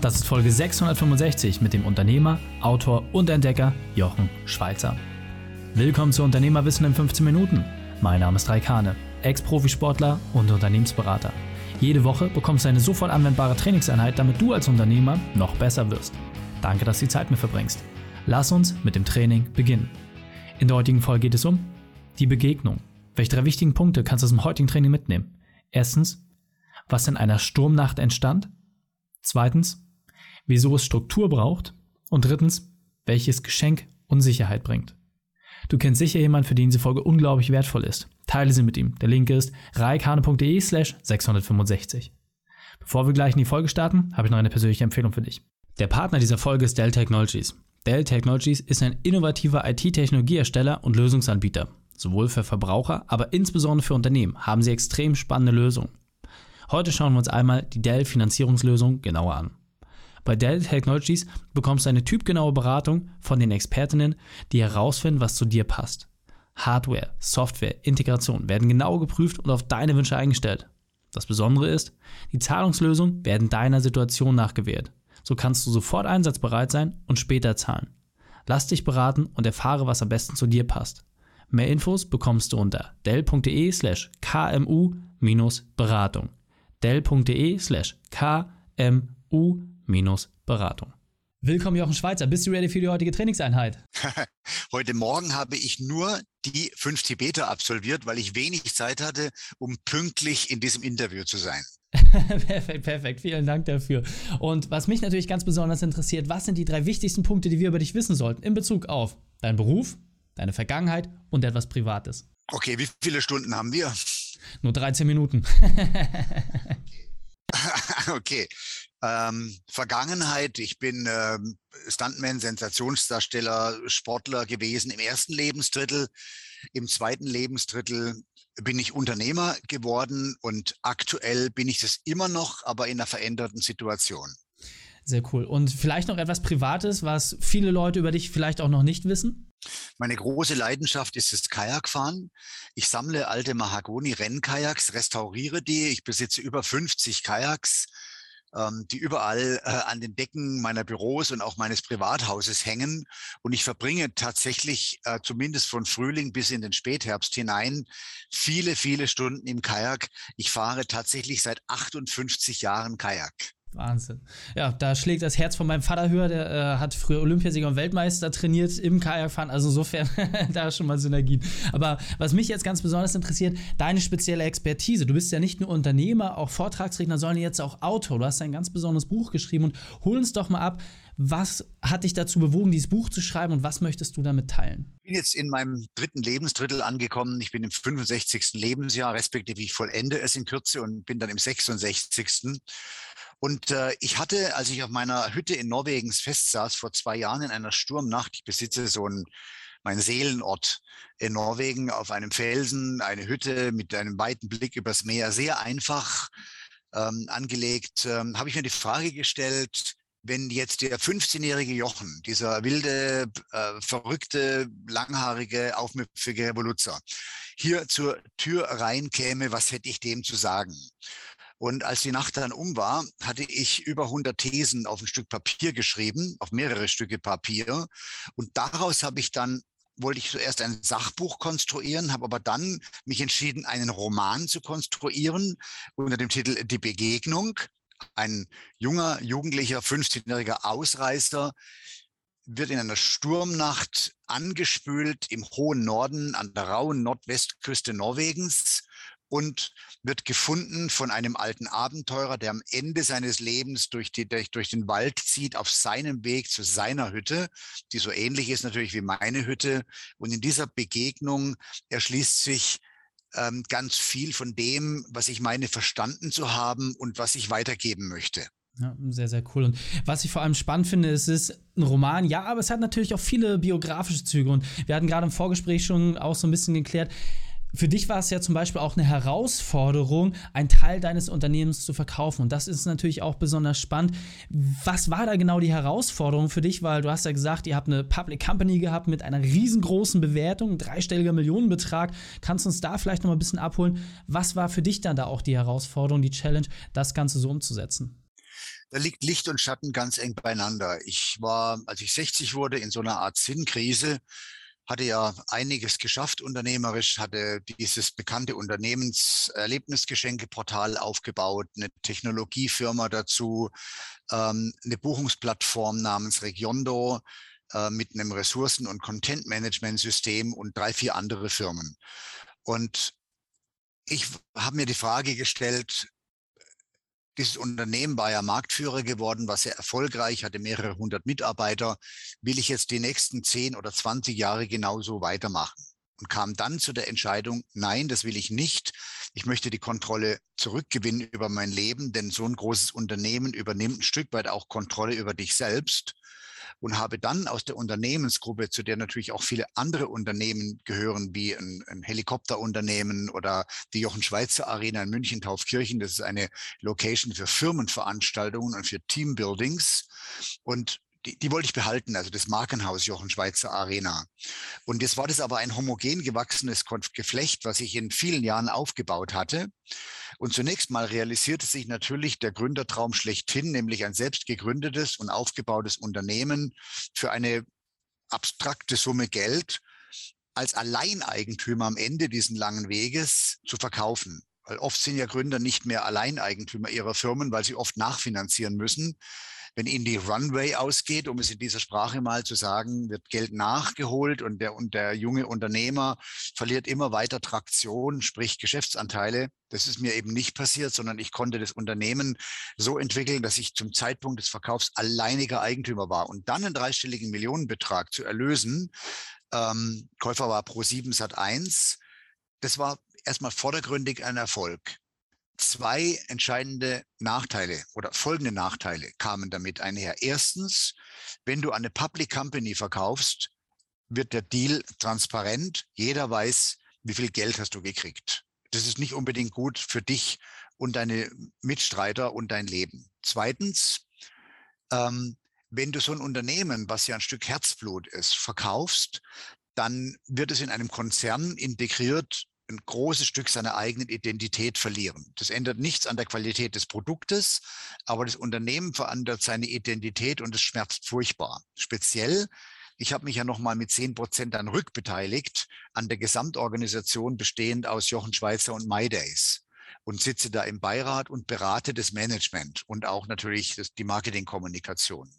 Das ist Folge 665 mit dem Unternehmer, Autor und Entdecker Jochen Schweizer. Willkommen zu Unternehmerwissen in 15 Minuten. Mein Name ist Raikane, Ex-Profisportler und Unternehmensberater. Jede Woche bekommst du eine sofort anwendbare Trainingseinheit, damit du als Unternehmer noch besser wirst. Danke, dass du die Zeit mir verbringst. Lass uns mit dem Training beginnen. In der heutigen Folge geht es um die Begegnung. Welche drei wichtigen Punkte kannst du aus dem heutigen Training mitnehmen? Erstens, was in einer Sturmnacht entstand. Zweitens, wieso es Struktur braucht. Und drittens, welches Geschenk Unsicherheit bringt. Du kennst sicher jemanden, für den diese Folge unglaublich wertvoll ist. Teile sie mit ihm. Der Link ist reikane.de slash 665. Bevor wir gleich in die Folge starten, habe ich noch eine persönliche Empfehlung für dich. Der Partner dieser Folge ist Dell Technologies. Dell Technologies ist ein innovativer IT-Technologiehersteller und Lösungsanbieter. Sowohl für Verbraucher, aber insbesondere für Unternehmen haben sie extrem spannende Lösungen. Heute schauen wir uns einmal die Dell Finanzierungslösung genauer an. Bei Dell Technologies bekommst du eine typgenaue Beratung von den Expertinnen, die herausfinden, was zu dir passt. Hardware, Software, Integration werden genau geprüft und auf deine Wünsche eingestellt. Das Besondere ist, die Zahlungslösungen werden deiner Situation nachgewählt. So kannst du sofort einsatzbereit sein und später zahlen. Lass dich beraten und erfahre, was am besten zu dir passt. Mehr Infos bekommst du unter dell.de slash kmu-beratung. dell.de slash kmu-beratung. Willkommen Jochen Schweizer, bist du ready für die heutige Trainingseinheit? Heute Morgen habe ich nur die fünf Tibeter absolviert, weil ich wenig Zeit hatte, um pünktlich in diesem Interview zu sein. perfekt, perfekt. Vielen Dank dafür. Und was mich natürlich ganz besonders interessiert, was sind die drei wichtigsten Punkte, die wir über dich wissen sollten in Bezug auf deinen Beruf, deine Vergangenheit und etwas Privates? Okay, wie viele Stunden haben wir? Nur 13 Minuten. okay. Ähm, Vergangenheit, ich bin ähm, Stuntman, Sensationsdarsteller, Sportler gewesen im ersten Lebensdrittel. Im zweiten Lebensdrittel bin ich Unternehmer geworden und aktuell bin ich das immer noch, aber in einer veränderten Situation. Sehr cool. Und vielleicht noch etwas Privates, was viele Leute über dich vielleicht auch noch nicht wissen? Meine große Leidenschaft ist das Kajakfahren. Ich sammle alte Mahagoni-Rennkajaks, restauriere die. Ich besitze über 50 Kajaks ähm, die überall äh, an den Decken meiner Büros und auch meines Privathauses hängen. Und ich verbringe tatsächlich äh, zumindest von Frühling bis in den Spätherbst hinein viele, viele Stunden im Kajak. Ich fahre tatsächlich seit 58 Jahren Kajak. Wahnsinn. Ja, da schlägt das Herz von meinem Vater höher. Der äh, hat früher Olympiasieger und Weltmeister trainiert im Kajakfahren. Also insofern da schon mal Synergien. Aber was mich jetzt ganz besonders interessiert, deine spezielle Expertise. Du bist ja nicht nur Unternehmer, auch Vortragsredner, sondern jetzt auch Autor. Du hast ein ganz besonderes Buch geschrieben und hol uns doch mal ab. Was hat dich dazu bewogen, dieses Buch zu schreiben und was möchtest du damit teilen? Ich bin jetzt in meinem dritten Lebensdrittel angekommen. Ich bin im 65. Lebensjahr, respektive ich vollende es in Kürze und bin dann im 66. Und äh, ich hatte, als ich auf meiner Hütte in Norwegens festsaß, vor zwei Jahren in einer Sturmnacht, ich besitze so ein mein Seelenort in Norwegen auf einem Felsen, eine Hütte mit einem weiten Blick übers Meer, sehr einfach ähm, angelegt, ähm, habe ich mir die Frage gestellt, wenn jetzt der 15-jährige Jochen, dieser wilde, äh, verrückte, langhaarige, aufmüpfige Revoluzer, hier zur Tür reinkäme, was hätte ich dem zu sagen? Und als die Nacht dann um war, hatte ich über 100 Thesen auf ein Stück Papier geschrieben, auf mehrere Stücke Papier. Und daraus habe ich dann wollte ich zuerst ein Sachbuch konstruieren, habe aber dann mich entschieden, einen Roman zu konstruieren unter dem Titel Die Begegnung. Ein junger, jugendlicher, 15-jähriger Ausreißer wird in einer Sturmnacht angespült im hohen Norden an der rauen Nordwestküste Norwegens und wird gefunden von einem alten Abenteurer, der am Ende seines Lebens durch, die, durch, den Wald zieht, auf seinem Weg zu seiner Hütte, die so ähnlich ist natürlich wie meine Hütte. Und in dieser Begegnung erschließt sich ähm, ganz viel von dem, was ich meine, verstanden zu haben und was ich weitergeben möchte. Ja, sehr, sehr cool. Und was ich vor allem spannend finde, es ist ein Roman, ja, aber es hat natürlich auch viele biografische Züge. Und wir hatten gerade im Vorgespräch schon auch so ein bisschen geklärt, für dich war es ja zum Beispiel auch eine Herausforderung, einen Teil deines Unternehmens zu verkaufen. Und das ist natürlich auch besonders spannend. Was war da genau die Herausforderung für dich? Weil du hast ja gesagt, ihr habt eine Public Company gehabt mit einer riesengroßen Bewertung, dreistelliger Millionenbetrag. Kannst du uns da vielleicht noch mal ein bisschen abholen? Was war für dich dann da auch die Herausforderung, die Challenge, das Ganze so umzusetzen? Da liegt Licht und Schatten ganz eng beieinander. Ich war, als ich 60 wurde, in so einer Art Sinnkrise, hatte ja einiges geschafft unternehmerisch, hatte dieses bekannte Unternehmenserlebnisgeschenkeportal aufgebaut, eine Technologiefirma dazu, ähm, eine Buchungsplattform namens Regiondo äh, mit einem Ressourcen- und Content-Management-System und drei, vier andere Firmen. Und ich habe mir die Frage gestellt, dieses Unternehmen war ja Marktführer geworden, war sehr erfolgreich, hatte mehrere hundert Mitarbeiter. Will ich jetzt die nächsten zehn oder 20 Jahre genauso weitermachen? Und kam dann zu der Entscheidung, nein, das will ich nicht. Ich möchte die Kontrolle zurückgewinnen über mein Leben, denn so ein großes Unternehmen übernimmt ein Stück weit auch Kontrolle über dich selbst und habe dann aus der Unternehmensgruppe, zu der natürlich auch viele andere Unternehmen gehören, wie ein, ein Helikopterunternehmen oder die Jochen Schweizer Arena in München Taufkirchen. Das ist eine Location für Firmenveranstaltungen und für Teambuildings. Und die, die wollte ich behalten, also das Markenhaus Jochen Schweizer Arena. Und jetzt war das aber ein homogen gewachsenes Geflecht, was ich in vielen Jahren aufgebaut hatte. Und zunächst mal realisierte sich natürlich der Gründertraum schlechthin, nämlich ein selbst gegründetes und aufgebautes Unternehmen für eine abstrakte Summe Geld als Alleineigentümer am Ende diesen langen Weges zu verkaufen. Weil oft sind ja Gründer nicht mehr Alleineigentümer ihrer Firmen, weil sie oft nachfinanzieren müssen wenn Ihnen die Runway ausgeht, um es in dieser Sprache mal zu sagen, wird Geld nachgeholt und der, und der junge Unternehmer verliert immer weiter Traktion, sprich Geschäftsanteile. Das ist mir eben nicht passiert, sondern ich konnte das Unternehmen so entwickeln, dass ich zum Zeitpunkt des Verkaufs alleiniger Eigentümer war. Und dann einen dreistelligen Millionenbetrag zu erlösen, ähm, Käufer war Pro7 Sat 1, das war erstmal vordergründig ein Erfolg zwei entscheidende Nachteile oder folgende Nachteile kamen damit einher. Erstens, wenn du eine Public Company verkaufst, wird der Deal transparent. Jeder weiß, wie viel Geld hast du gekriegt. Das ist nicht unbedingt gut für dich und deine Mitstreiter und dein Leben. Zweitens, ähm, wenn du so ein Unternehmen, was ja ein Stück Herzblut ist, verkaufst, dann wird es in einem Konzern integriert ein großes Stück seiner eigenen Identität verlieren. Das ändert nichts an der Qualität des Produktes, aber das Unternehmen verändert seine Identität und es schmerzt furchtbar. Speziell, ich habe mich ja noch mal mit zehn Prozent dann rückbeteiligt an der Gesamtorganisation bestehend aus Jochen Schweizer und MyDays und sitze da im Beirat und berate das Management und auch natürlich das, die Marketingkommunikation.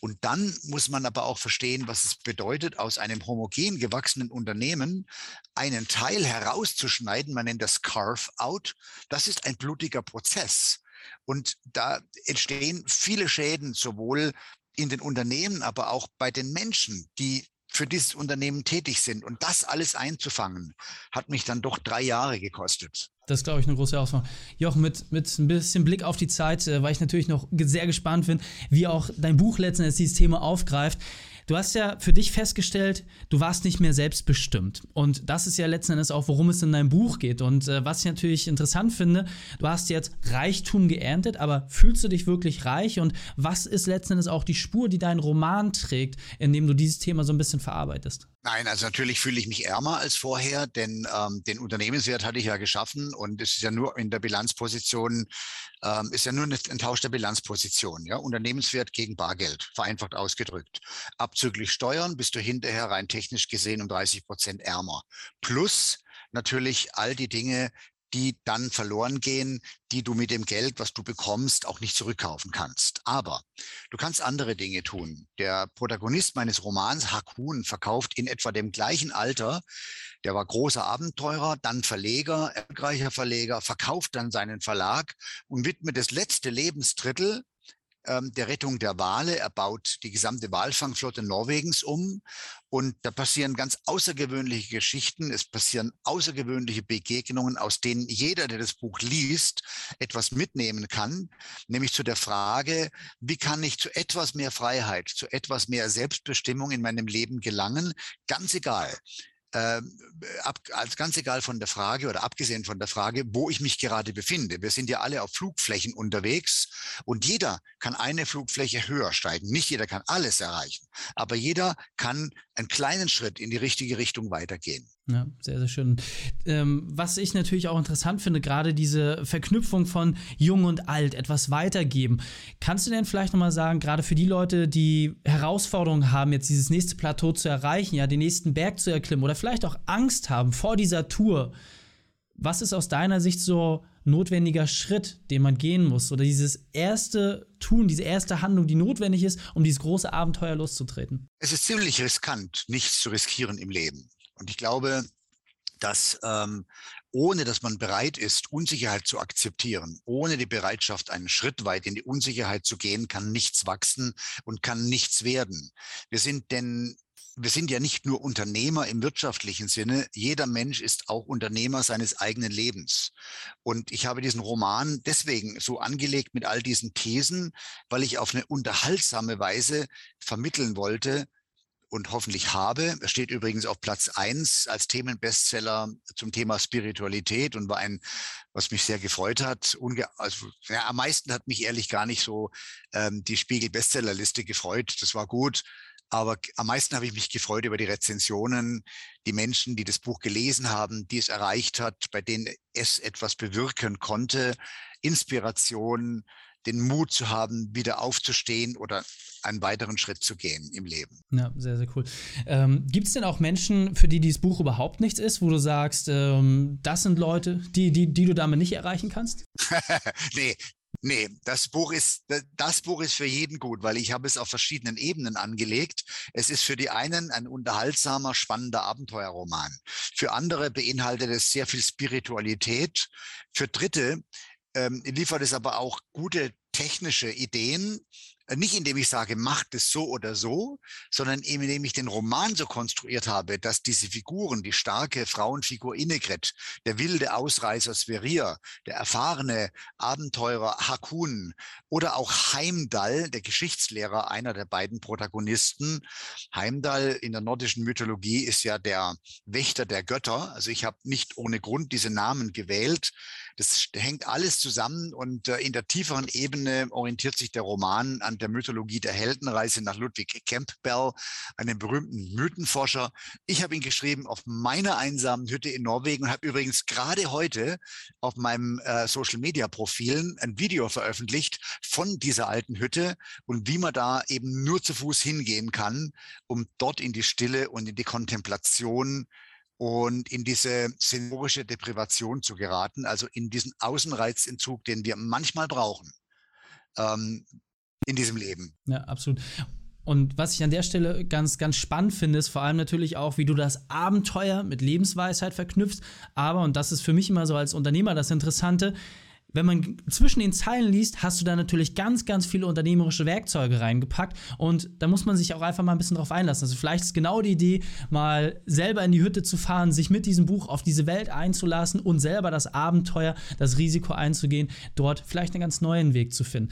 Und dann muss man aber auch verstehen, was es bedeutet, aus einem homogen gewachsenen Unternehmen einen Teil herauszuschneiden. Man nennt das Carve-out. Das ist ein blutiger Prozess. Und da entstehen viele Schäden, sowohl in den Unternehmen, aber auch bei den Menschen, die für dieses Unternehmen tätig sind. Und das alles einzufangen, hat mich dann doch drei Jahre gekostet. Das ist, glaube ich, eine große Herausforderung. Joch, mit, mit ein bisschen Blick auf die Zeit, äh, weil ich natürlich noch sehr gespannt bin, wie auch dein Buch letztendlich dieses Thema aufgreift. Du hast ja für dich festgestellt, du warst nicht mehr selbstbestimmt. Und das ist ja letzten Endes auch, worum es in deinem Buch geht. Und äh, was ich natürlich interessant finde, du hast jetzt Reichtum geerntet, aber fühlst du dich wirklich reich? Und was ist letzten Endes auch die Spur, die dein Roman trägt, indem du dieses Thema so ein bisschen verarbeitest? Nein, also natürlich fühle ich mich ärmer als vorher, denn ähm, den Unternehmenswert hatte ich ja geschaffen und es ist ja nur in der Bilanzposition, ähm, ist ja nur ein Tausch der Bilanzposition, ja, Unternehmenswert gegen Bargeld, vereinfacht ausgedrückt. Abzüglich Steuern bist du hinterher rein technisch gesehen um 30 Prozent ärmer. Plus natürlich all die Dinge, die dann verloren gehen, die du mit dem Geld, was du bekommst, auch nicht zurückkaufen kannst. Aber du kannst andere Dinge tun. Der Protagonist meines Romans, Hakun, verkauft in etwa dem gleichen Alter, der war großer Abenteurer, dann Verleger, erfolgreicher Verleger, verkauft dann seinen Verlag und widmet das letzte Lebensdrittel ähm, der Rettung der Wale. Er baut die gesamte Walfangflotte Norwegens um. Und da passieren ganz außergewöhnliche Geschichten. Es passieren außergewöhnliche Begegnungen, aus denen jeder, der das Buch liest, etwas mitnehmen kann. Nämlich zu der Frage, wie kann ich zu etwas mehr Freiheit, zu etwas mehr Selbstbestimmung in meinem Leben gelangen? Ganz egal ab, als ganz egal von der Frage oder abgesehen von der Frage, wo ich mich gerade befinde. Wir sind ja alle auf Flugflächen unterwegs und jeder kann eine Flugfläche höher steigen. Nicht jeder kann alles erreichen, aber jeder kann einen kleinen Schritt in die richtige Richtung weitergehen. Ja, sehr, sehr schön. Ähm, was ich natürlich auch interessant finde, gerade diese Verknüpfung von Jung und Alt, etwas weitergeben. Kannst du denn vielleicht nochmal sagen, gerade für die Leute, die Herausforderungen haben, jetzt dieses nächste Plateau zu erreichen, ja, den nächsten Berg zu erklimmen oder vielleicht auch Angst haben vor dieser Tour, was ist aus deiner Sicht so notwendiger Schritt, den man gehen muss? Oder dieses erste Tun, diese erste Handlung, die notwendig ist, um dieses große Abenteuer loszutreten? Es ist ziemlich riskant, nichts zu riskieren im Leben. Und ich glaube, dass ähm, ohne dass man bereit ist, Unsicherheit zu akzeptieren, ohne die Bereitschaft, einen Schritt weit in die Unsicherheit zu gehen, kann nichts wachsen und kann nichts werden. Wir sind denn wir sind ja nicht nur Unternehmer im wirtschaftlichen Sinne, jeder Mensch ist auch Unternehmer seines eigenen Lebens. Und ich habe diesen Roman deswegen so angelegt mit all diesen Thesen, weil ich auf eine unterhaltsame Weise vermitteln wollte, und hoffentlich habe. Er steht übrigens auf Platz eins als Themenbestseller zum Thema Spiritualität und war ein, was mich sehr gefreut hat. Unge also, ja, am meisten hat mich ehrlich gar nicht so ähm, die Spiegel-Bestsellerliste gefreut. Das war gut. Aber am meisten habe ich mich gefreut über die Rezensionen, die Menschen, die das Buch gelesen haben, die es erreicht hat, bei denen es etwas bewirken konnte, Inspiration, den Mut zu haben, wieder aufzustehen oder einen weiteren Schritt zu gehen im Leben. Ja, sehr, sehr cool. Ähm, Gibt es denn auch Menschen, für die dieses Buch überhaupt nichts ist, wo du sagst, ähm, das sind Leute, die, die, die du damit nicht erreichen kannst? nee, Nee, das Buch ist das Buch ist für jeden gut, weil ich habe es auf verschiedenen Ebenen angelegt. Es ist für die einen ein unterhaltsamer, spannender Abenteuerroman. Für andere beinhaltet es sehr viel Spiritualität. Für Dritte ähm, liefert es aber auch gute technische Ideen, nicht indem ich sage, macht es so oder so, sondern indem ich den Roman so konstruiert habe, dass diese Figuren, die starke Frauenfigur Innegret, der wilde Ausreißer Sverir, der erfahrene Abenteurer Hakun oder auch Heimdall, der Geschichtslehrer, einer der beiden Protagonisten. Heimdall in der nordischen Mythologie ist ja der Wächter der Götter. Also ich habe nicht ohne Grund diese Namen gewählt. Das hängt alles zusammen und äh, in der tieferen Ebene orientiert sich der Roman an der Mythologie der Heldenreise nach Ludwig Campbell, einem berühmten Mythenforscher. Ich habe ihn geschrieben auf meiner einsamen Hütte in Norwegen und habe übrigens gerade heute auf meinem äh, Social Media Profilen ein Video veröffentlicht von dieser alten Hütte und wie man da eben nur zu Fuß hingehen kann, um dort in die Stille und in die Kontemplation und in diese sensorische Deprivation zu geraten, also in diesen Außenreizentzug, den wir manchmal brauchen ähm, in diesem Leben. Ja, absolut. Und was ich an der Stelle ganz, ganz spannend finde, ist vor allem natürlich auch, wie du das Abenteuer mit Lebensweisheit verknüpfst. Aber, und das ist für mich immer so als Unternehmer das Interessante, wenn man zwischen den Zeilen liest, hast du da natürlich ganz, ganz viele unternehmerische Werkzeuge reingepackt und da muss man sich auch einfach mal ein bisschen drauf einlassen. Also vielleicht ist genau die Idee, mal selber in die Hütte zu fahren, sich mit diesem Buch auf diese Welt einzulassen und selber das Abenteuer, das Risiko einzugehen, dort vielleicht einen ganz neuen Weg zu finden.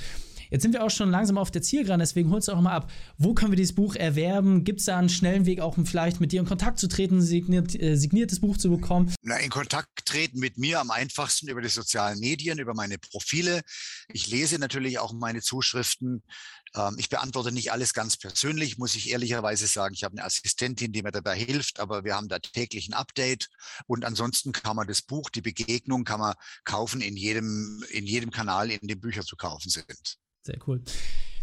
Jetzt sind wir auch schon langsam auf der Zielgeraden, deswegen holst du auch mal ab. Wo können wir dieses Buch erwerben? Gibt es da einen schnellen Weg, auch vielleicht mit dir in Kontakt zu treten, signiert, äh, signiertes Buch zu bekommen? Na, in Kontakt treten mit mir am einfachsten über die sozialen Medien, über meine Profile. Ich lese natürlich auch meine Zuschriften. Ähm, ich beantworte nicht alles ganz persönlich, muss ich ehrlicherweise sagen. Ich habe eine Assistentin, die mir dabei hilft, aber wir haben da täglich ein Update. Und ansonsten kann man das Buch, die Begegnung, kann man kaufen in jedem, in jedem Kanal, in dem Bücher zu kaufen sind. Sehr cool.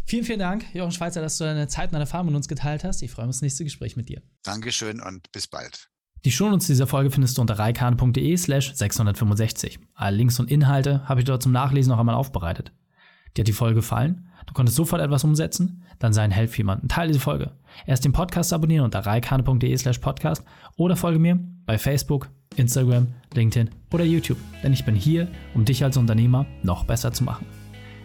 Vielen, vielen Dank, Jochen Schweizer, dass du deine Zeit und deine Erfahrung mit uns geteilt hast. Ich freue mich auf das nächste Gespräch mit dir. Dankeschön und bis bald. Die Shownotes dieser Folge findest du unter reikane.de slash 665. Alle Links und Inhalte habe ich dort zum Nachlesen noch einmal aufbereitet. Dir hat die Folge gefallen? Du konntest sofort etwas umsetzen? Dann sei ein Helf für jemanden. Teile diese Folge. Erst den Podcast abonnieren unter reikane.de slash podcast oder folge mir bei Facebook, Instagram, LinkedIn oder YouTube. Denn ich bin hier, um dich als Unternehmer noch besser zu machen.